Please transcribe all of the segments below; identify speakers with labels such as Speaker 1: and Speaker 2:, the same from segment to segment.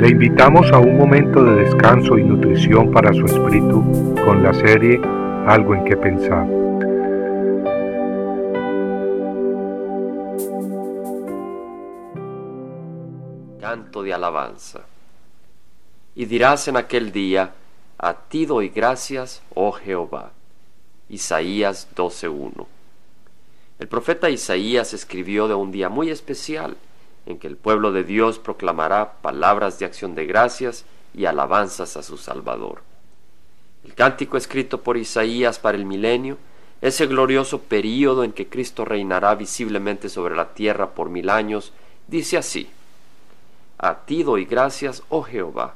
Speaker 1: Le invitamos a un momento de descanso y nutrición para su espíritu con la serie Algo en que pensar.
Speaker 2: Canto de alabanza. Y dirás en aquel día, a ti doy gracias, oh Jehová. Isaías 12.1. El profeta Isaías escribió de un día muy especial en que el pueblo de Dios proclamará palabras de acción de gracias y alabanzas a su Salvador. El cántico escrito por Isaías para el milenio, ese glorioso período en que Cristo reinará visiblemente sobre la tierra por mil años, dice así, A ti doy gracias, oh Jehová,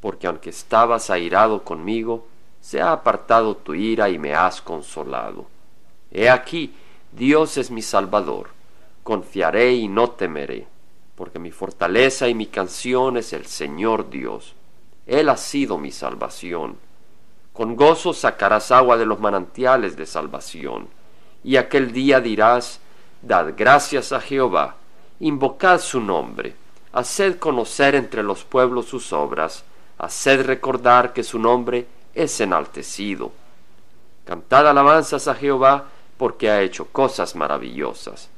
Speaker 2: porque aunque estabas airado conmigo, se ha apartado tu ira y me has consolado. He aquí, Dios es mi Salvador, confiaré y no temeré porque mi fortaleza y mi canción es el Señor Dios. Él ha sido mi salvación. Con gozo sacarás agua de los manantiales de salvación. Y aquel día dirás, Dad gracias a Jehová, invocad su nombre, haced conocer entre los pueblos sus obras, haced recordar que su nombre es enaltecido. Cantad alabanzas a Jehová, porque ha hecho cosas maravillosas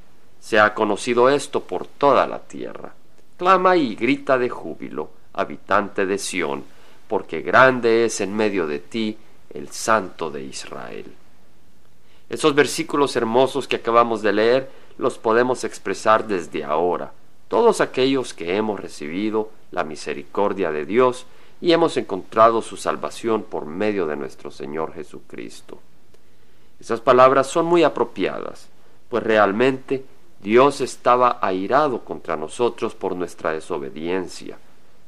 Speaker 2: se ha conocido esto por toda la tierra. Clama y grita de júbilo, habitante de Sión, porque grande es en medio de ti el Santo de Israel. Esos versículos hermosos que acabamos de leer los podemos expresar desde ahora, todos aquellos que hemos recibido la misericordia de Dios y hemos encontrado su salvación por medio de nuestro Señor Jesucristo. Esas palabras son muy apropiadas, pues realmente Dios estaba airado contra nosotros por nuestra desobediencia,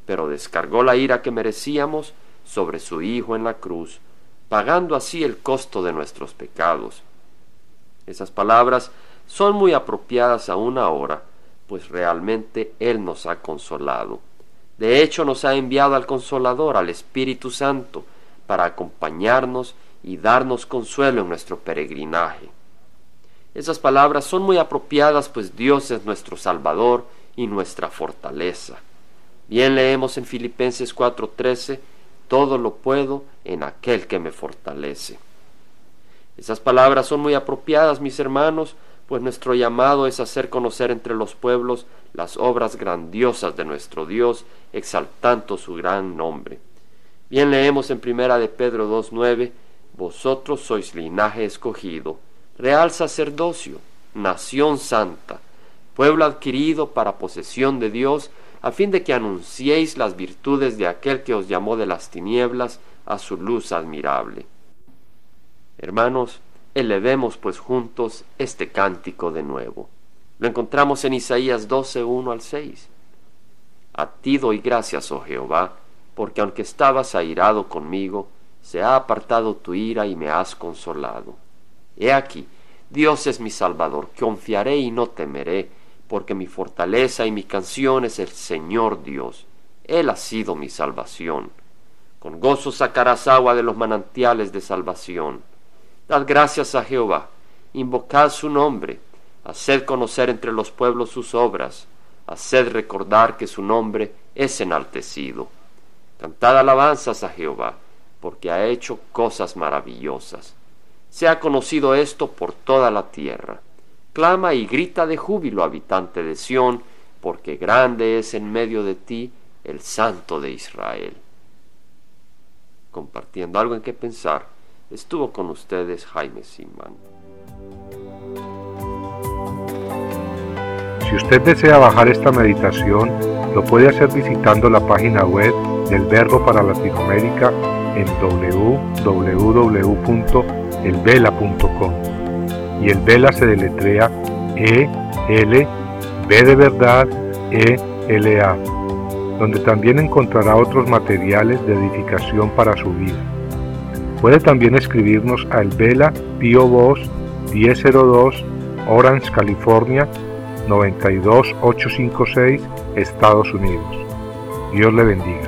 Speaker 2: pero descargó la ira que merecíamos sobre su Hijo en la cruz, pagando así el costo de nuestros pecados. Esas palabras son muy apropiadas aún ahora, pues realmente Él nos ha consolado. De hecho, nos ha enviado al Consolador, al Espíritu Santo, para acompañarnos y darnos consuelo en nuestro peregrinaje. Esas palabras son muy apropiadas, pues Dios es nuestro Salvador y nuestra fortaleza. Bien leemos en Filipenses 4:13, todo lo puedo en aquel que me fortalece. Esas palabras son muy apropiadas, mis hermanos, pues nuestro llamado es hacer conocer entre los pueblos las obras grandiosas de nuestro Dios, exaltando su gran nombre. Bien leemos en primera de Pedro 2:9, vosotros sois linaje escogido, real sacerdocio, nación santa, pueblo adquirido para posesión de Dios, a fin de que anunciéis las virtudes de aquel que os llamó de las tinieblas a su luz admirable. Hermanos, elevemos pues juntos este cántico de nuevo. Lo encontramos en Isaías 12, 1 al 6. A ti doy gracias, oh Jehová, porque aunque estabas airado conmigo, se ha apartado tu ira y me has consolado. He aquí, Dios es mi Salvador, confiaré y no temeré, porque mi fortaleza y mi canción es el Señor Dios. Él ha sido mi salvación. Con gozo sacarás agua de los manantiales de salvación. Dad gracias a Jehová, invocad su nombre, haced conocer entre los pueblos sus obras, haced recordar que su nombre es enaltecido. Cantad alabanzas a Jehová, porque ha hecho cosas maravillosas. Se ha conocido esto por toda la tierra. Clama y grita de júbilo, habitante de Sión, porque grande es en medio de ti el Santo de Israel. Compartiendo algo en qué pensar, estuvo con ustedes Jaime Simán.
Speaker 1: Si usted desea bajar esta meditación, lo puede hacer visitando la página web del Verbo para Latinoamérica en www.elvela.com. Y el Vela se deletrea E L B de verdad E L A, donde también encontrará otros materiales de edificación para su vida. Puede también escribirnos a El Vela Pio Box 1002 Orange, California 92856, Estados Unidos. Dios le bendiga.